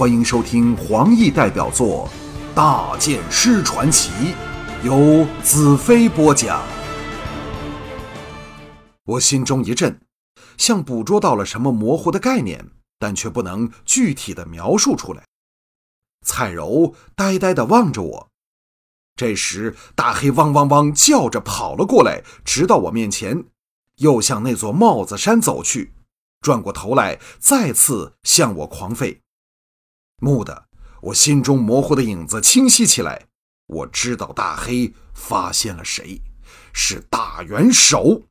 欢迎收听黄奕代表作《大剑师传奇》，由子飞播讲。我心中一震，像捕捉到了什么模糊的概念，但却不能具体的描述出来。彩柔呆呆的望着我。这时，大黑汪汪汪叫着跑了过来，直到我面前，又向那座帽子山走去，转过头来，再次向我狂吠。蓦地，我心中模糊的影子清晰起来。我知道大黑发现了谁，是大元首，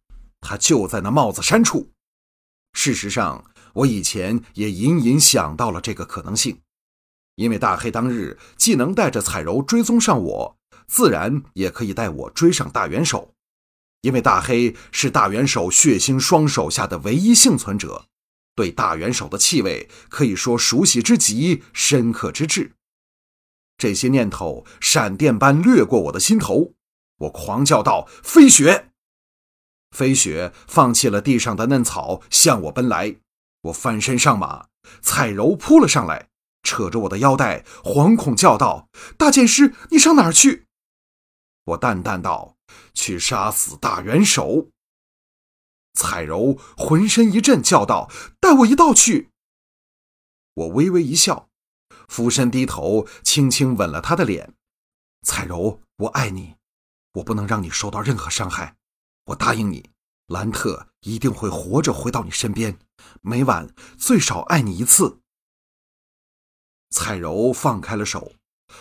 他就在那帽子山处。事实上，我以前也隐隐想到了这个可能性，因为大黑当日既能带着彩柔追踪上我，自然也可以带我追上大元首，因为大黑是大元首血腥双手下的唯一幸存者。对大元首的气味可以说熟悉之极，深刻之至。这些念头闪电般掠过我的心头，我狂叫道：“飞雪！”飞雪放弃了地上的嫩草，向我奔来。我翻身上马，彩柔扑了上来，扯着我的腰带，惶恐叫道：“大剑师，你上哪儿去？”我淡淡道：“去杀死大元首。”彩柔浑身一震，叫道：“带我一道去！”我微微一笑，俯身低头，轻轻吻了她的脸。彩柔，我爱你，我不能让你受到任何伤害。我答应你，兰特一定会活着回到你身边，每晚最少爱你一次。彩柔放开了手，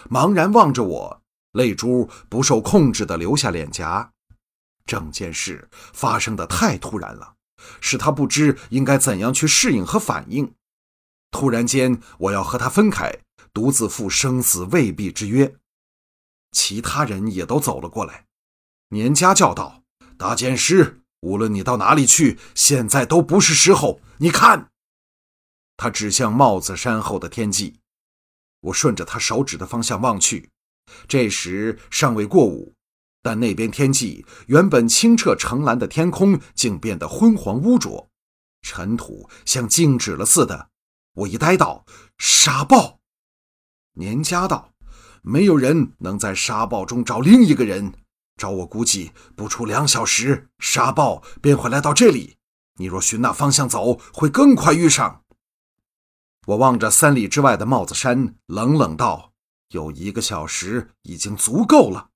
茫然望着我，泪珠不受控制地流下脸颊。整件事发生的太突然了，使他不知应该怎样去适应和反应。突然间，我要和他分开，独自赴生死未必之约。其他人也都走了过来。年家叫道：“大剑师，无论你到哪里去，现在都不是时候。你看。”他指向帽子山后的天际。我顺着他手指的方向望去，这时尚未过午。但那边天际原本清澈澄蓝的天空，竟变得昏黄污浊，尘土像静止了似的。我一呆道：“沙暴。”年家道：“没有人能在沙暴中找另一个人。照我估计，不出两小时，沙暴便会来到这里。你若寻那方向走，会更快遇上。”我望着三里之外的帽子山，冷冷道：“有一个小时已经足够了。”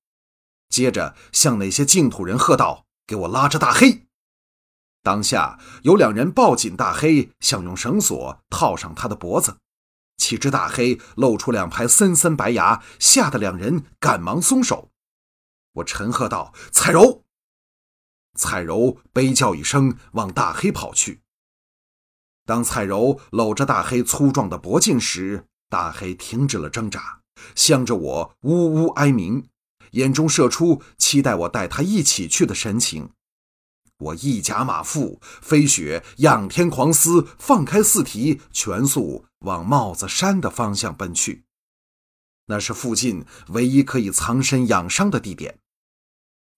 接着向那些净土人喝道：“给我拉着大黑！”当下有两人抱紧大黑，想用绳索套上他的脖子。岂知大黑露出两排森森白牙，吓得两人赶忙松手。我沉喝道：“彩柔！”彩柔悲叫一声，往大黑跑去。当彩柔搂着大黑粗壮的脖颈时，大黑停止了挣扎，向着我呜呜哀鸣。眼中射出期待我带他一起去的神情，我一夹马腹，飞雪仰天狂嘶，放开四蹄，全速往帽子山的方向奔去。那是附近唯一可以藏身养伤的地点。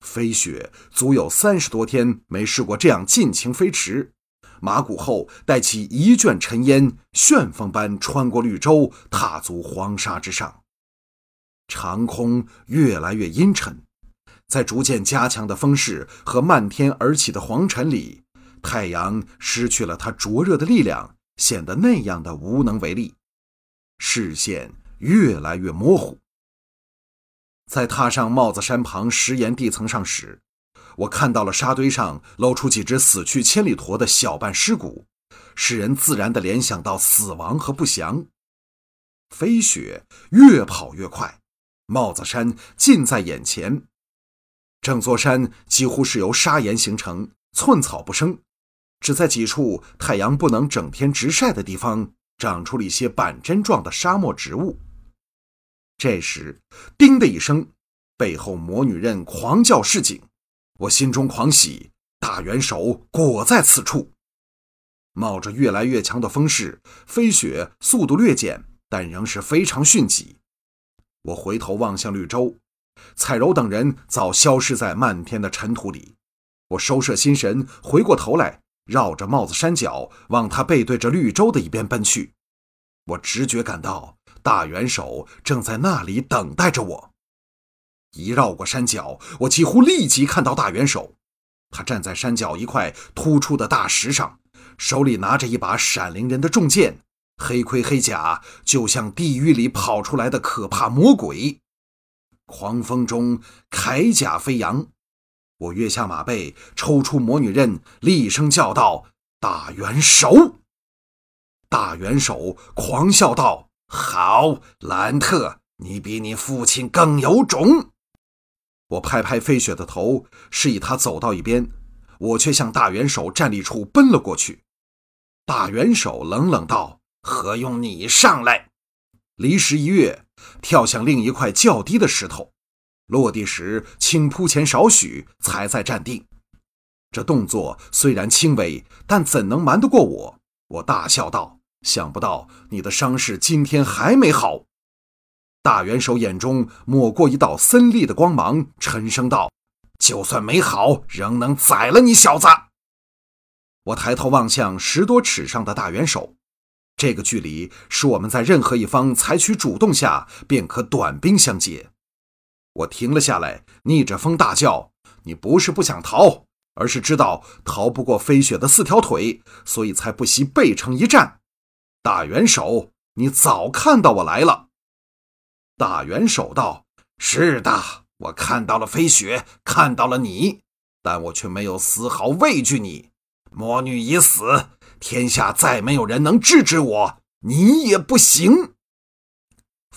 飞雪足有三十多天没试过这样尽情飞驰，马骨后带起一卷尘烟，旋风般穿过绿洲，踏足黄沙之上。长空越来越阴沉，在逐渐加强的风势和漫天而起的黄尘里，太阳失去了它灼热的力量，显得那样的无能为力，视线越来越模糊。在踏上帽子山旁石岩地层上时，我看到了沙堆上露出几只死去千里驼的小半尸骨，使人自然地联想到死亡和不祥。飞雪越跑越快。帽子山近在眼前，整座山几乎是由砂岩形成，寸草不生，只在几处太阳不能整天直晒的地方，长出了一些板针状的沙漠植物。这时，叮的一声，背后魔女刃狂叫示警，我心中狂喜，大元首果在此处。冒着越来越强的风势，飞雪速度略减，但仍是非常迅疾。我回头望向绿洲，彩柔等人早消失在漫天的尘土里。我收摄心神，回过头来，绕着帽子山脚，往他背对着绿洲的一边奔去。我直觉感到大元首正在那里等待着我。一绕过山脚，我几乎立即看到大元首。他站在山脚一块突出的大石上，手里拿着一把闪灵人的重剑，黑盔黑甲，就像地狱里跑出来的可怕魔鬼。狂风中，铠甲飞扬。我跃下马背，抽出魔女刃，厉声叫道：“大元首！”大元首狂笑道：“好，兰特，你比你父亲更有种。”我拍拍飞雪的头，示意他走到一边，我却向大元首站立处奔了过去。大元首冷冷道：“何用你上来？”离石一跃，跳向另一块较低的石头，落地时轻扑前少许，才再站定。这动作虽然轻微，但怎能瞒得过我？我大笑道：“想不到你的伤势今天还没好。”大元首眼中抹过一道森厉的光芒，沉声道：“就算没好，仍能宰了你小子。”我抬头望向十多尺上的大元首，这个距离是我们在任何一方采取主动下便可短兵相接。我停了下来，逆着风大叫：“你不是不想逃，而是知道逃不过飞雪的四条腿，所以才不惜背城一战。”大元首，你早看到我来了。大元首道：“是的，我看到了飞雪，看到了你，但我却没有丝毫畏惧你。魔女已死，天下再没有人能制止我，你也不行。”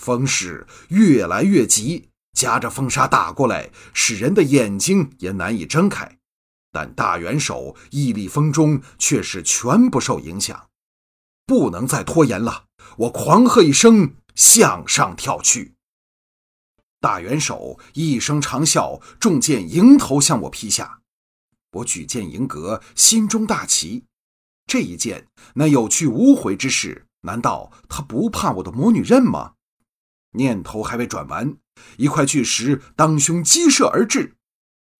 风势越来越急，夹着风沙打过来，使人的眼睛也难以睁开。但大元首屹立风中，却是全不受影响。不能再拖延了，我狂喝一声。向上跳去，大元首一声长啸，重剑迎头向我劈下。我举剑迎格，心中大奇。这一剑，那有去无回之势，难道他不怕我的魔女刃吗？念头还未转完，一块巨石当胸击射而至。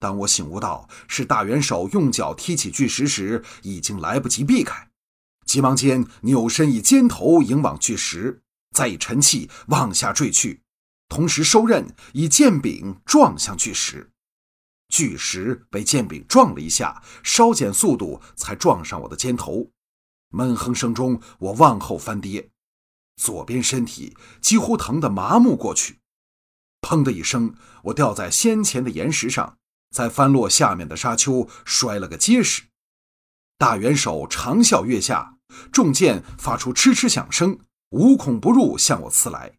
当我醒悟到是大元首用脚踢起巨石时，已经来不及避开，急忙间扭身以肩头迎往巨石。再以沉气往下坠去，同时收刃，以剑柄撞向巨石。巨石被剑柄撞了一下，稍减速度，才撞上我的肩头。闷哼声中，我往后翻跌，左边身体几乎疼得麻木过去。砰的一声，我掉在先前的岩石上，在翻落下面的沙丘摔了个结实。大元首长啸跃下，重剑发出嗤嗤响声。无孔不入向我刺来，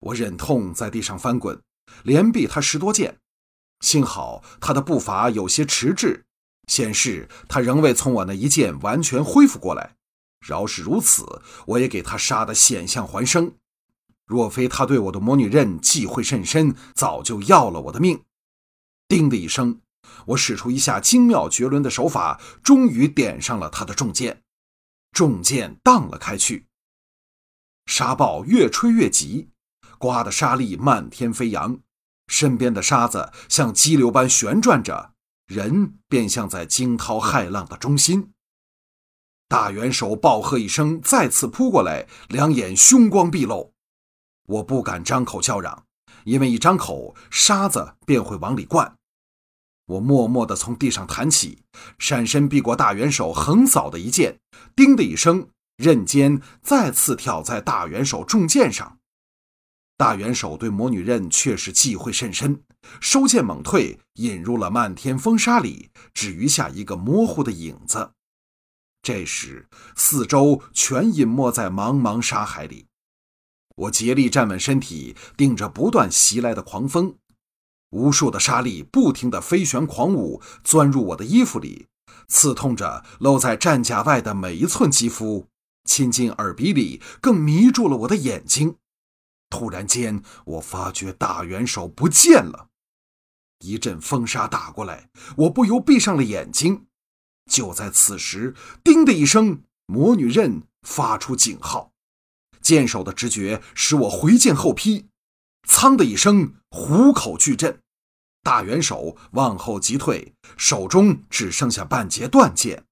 我忍痛在地上翻滚，连避他十多剑。幸好他的步伐有些迟滞，显示他仍未从我那一剑完全恢复过来。饶是如此，我也给他杀得险象环生。若非他对我的魔女刃忌讳甚深，早就要了我的命。叮的一声，我使出一下精妙绝伦的手法，终于点上了他的重剑。重剑荡了开去。沙暴越吹越急，刮得沙粒漫天飞扬，身边的沙子像激流般旋转着，人便像在惊涛骇浪的中心。大元首暴喝一声，再次扑过来，两眼凶光毕露。我不敢张口叫嚷，因为一张口，沙子便会往里灌。我默默地从地上弹起，闪身避过大元首横扫的一剑，叮的一声。刃尖再次挑在大元首重剑上，大元首对魔女刃却是忌讳甚深，收剑猛退，引入了漫天风沙里，只余下一个模糊的影子。这时，四周全隐没在茫茫沙海里。我竭力站稳身体，顶着不断袭来的狂风，无数的沙粒不停地飞旋狂舞，钻入我的衣服里，刺痛着露在战甲外的每一寸肌肤。亲进耳鼻里，更迷住了我的眼睛。突然间，我发觉大元首不见了。一阵风沙打过来，我不由闭上了眼睛。就在此时，叮的一声，魔女刃发出警号。剑手的直觉使我回剑后劈，噌的一声，虎口巨震，大元首往后急退，手中只剩下半截断剑。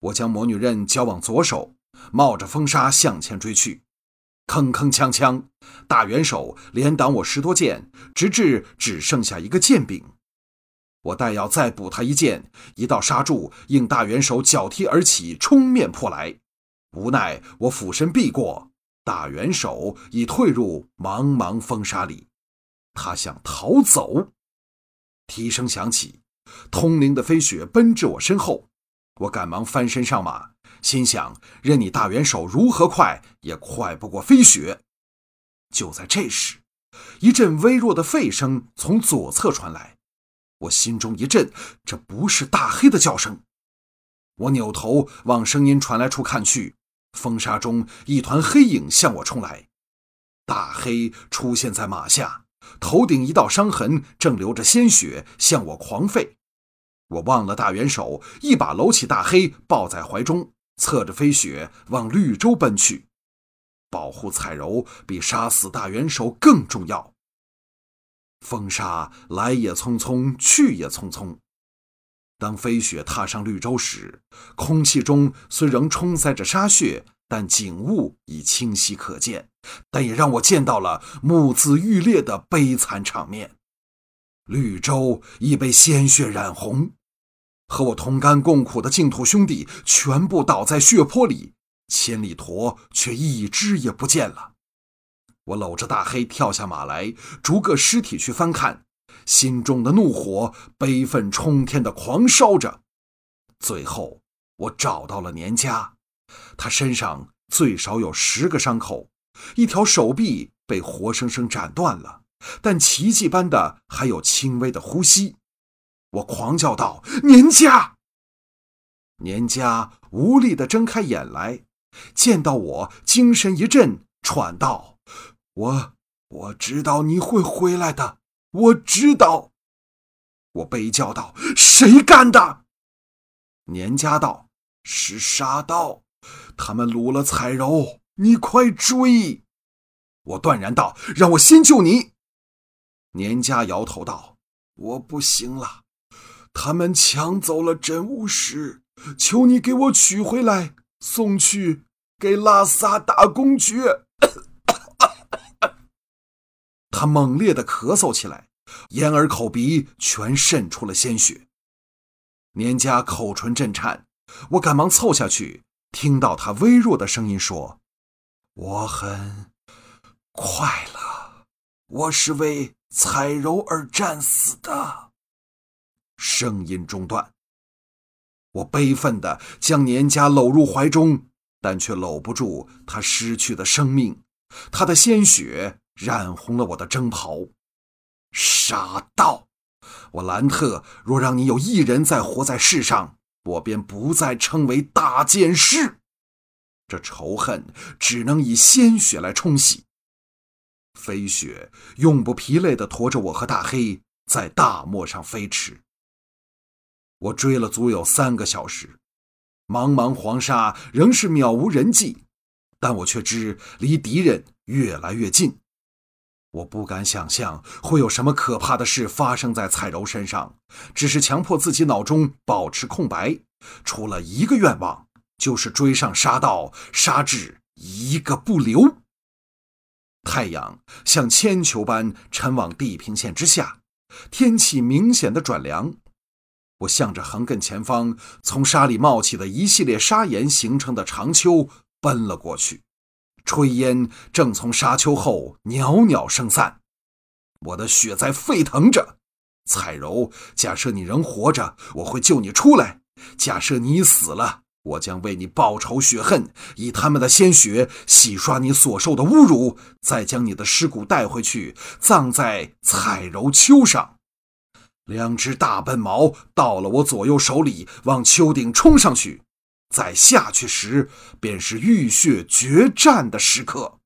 我将魔女刃交往左手。冒着风沙向前追去。铿铿锵锵，大元首连挡我十多剑，直至只剩下一个剑柄。我待要再补他一剑，一道杀柱应大元首脚踢而起，冲面扑来。无奈我俯身避过，大元首已退入茫茫风沙里。他想逃走，蹄声响起，通灵的飞雪奔至我身后。我赶忙翻身上马，心想：任你大元首如何快，也快不过飞雪。就在这时，一阵微弱的吠声从左侧传来。我心中一震，这不是大黑的叫声。我扭头往声音传来处看去，风沙中一团黑影向我冲来。大黑出现在马下，头顶一道伤痕，正流着鲜血向我狂吠。我忘了大元首，一把搂起大黑，抱在怀中，侧着飞雪往绿洲奔去。保护彩柔比杀死大元首更重要。风沙来也匆匆，去也匆匆。当飞雪踏上绿洲时，空气中虽仍冲塞着沙屑，但景物已清晰可见。但也让我见到了目眦欲裂的悲惨场面。绿洲已被鲜血染红，和我同甘共苦的净土兄弟全部倒在血泊里，千里驼却一只也不见了。我搂着大黑跳下马来，逐个尸体去翻看，心中的怒火悲愤冲天的狂烧着。最后，我找到了年家，他身上最少有十个伤口，一条手臂被活生生斩断了，但奇迹般的还有轻微的呼吸。我狂叫道：“年家！”年家无力地睁开眼来，见到我，精神一振，喘道。我我知道你会回来的，我知道。我悲叫道：“谁干的？”年家道：“是沙道，他们掳了彩柔，你快追！”我断然道：“让我先救你。”年家摇头道：“我不行了，他们抢走了真武石，求你给我取回来，送去给拉萨大公爵。”他猛烈的咳嗽起来，眼耳口鼻全渗出了鲜血。年家口唇震颤，我赶忙凑下去，听到他微弱的声音说：“我很快乐，我是为彩柔而战死的。”声音中断，我悲愤的将年家搂入怀中，但却搂不住他失去的生命，他的鲜血。染红了我的征袍，傻道！我兰特若让你有一人再活在世上，我便不再称为大剑士。这仇恨只能以鲜血来冲洗。飞雪永不疲累地驮着我和大黑在大漠上飞驰。我追了足有三个小时，茫茫黄沙仍是渺无人迹，但我却知离敌人越来越近。我不敢想象会有什么可怕的事发生在彩柔身上，只是强迫自己脑中保持空白，除了一个愿望，就是追上沙道，杀至一个不留。太阳像铅球般沉往地平线之下，天气明显的转凉。我向着横亘前方从沙里冒起的一系列砂岩形成的长丘奔了过去。炊烟正从沙丘后袅袅升散，我的血在沸腾着。彩柔，假设你仍活着，我会救你出来；假设你死了，我将为你报仇雪恨，以他们的鲜血洗刷你所受的侮辱，再将你的尸骨带回去，葬在彩柔丘上。两只大笨毛到了我左右手里，往丘顶冲上去。再下去时，便是浴血决战的时刻。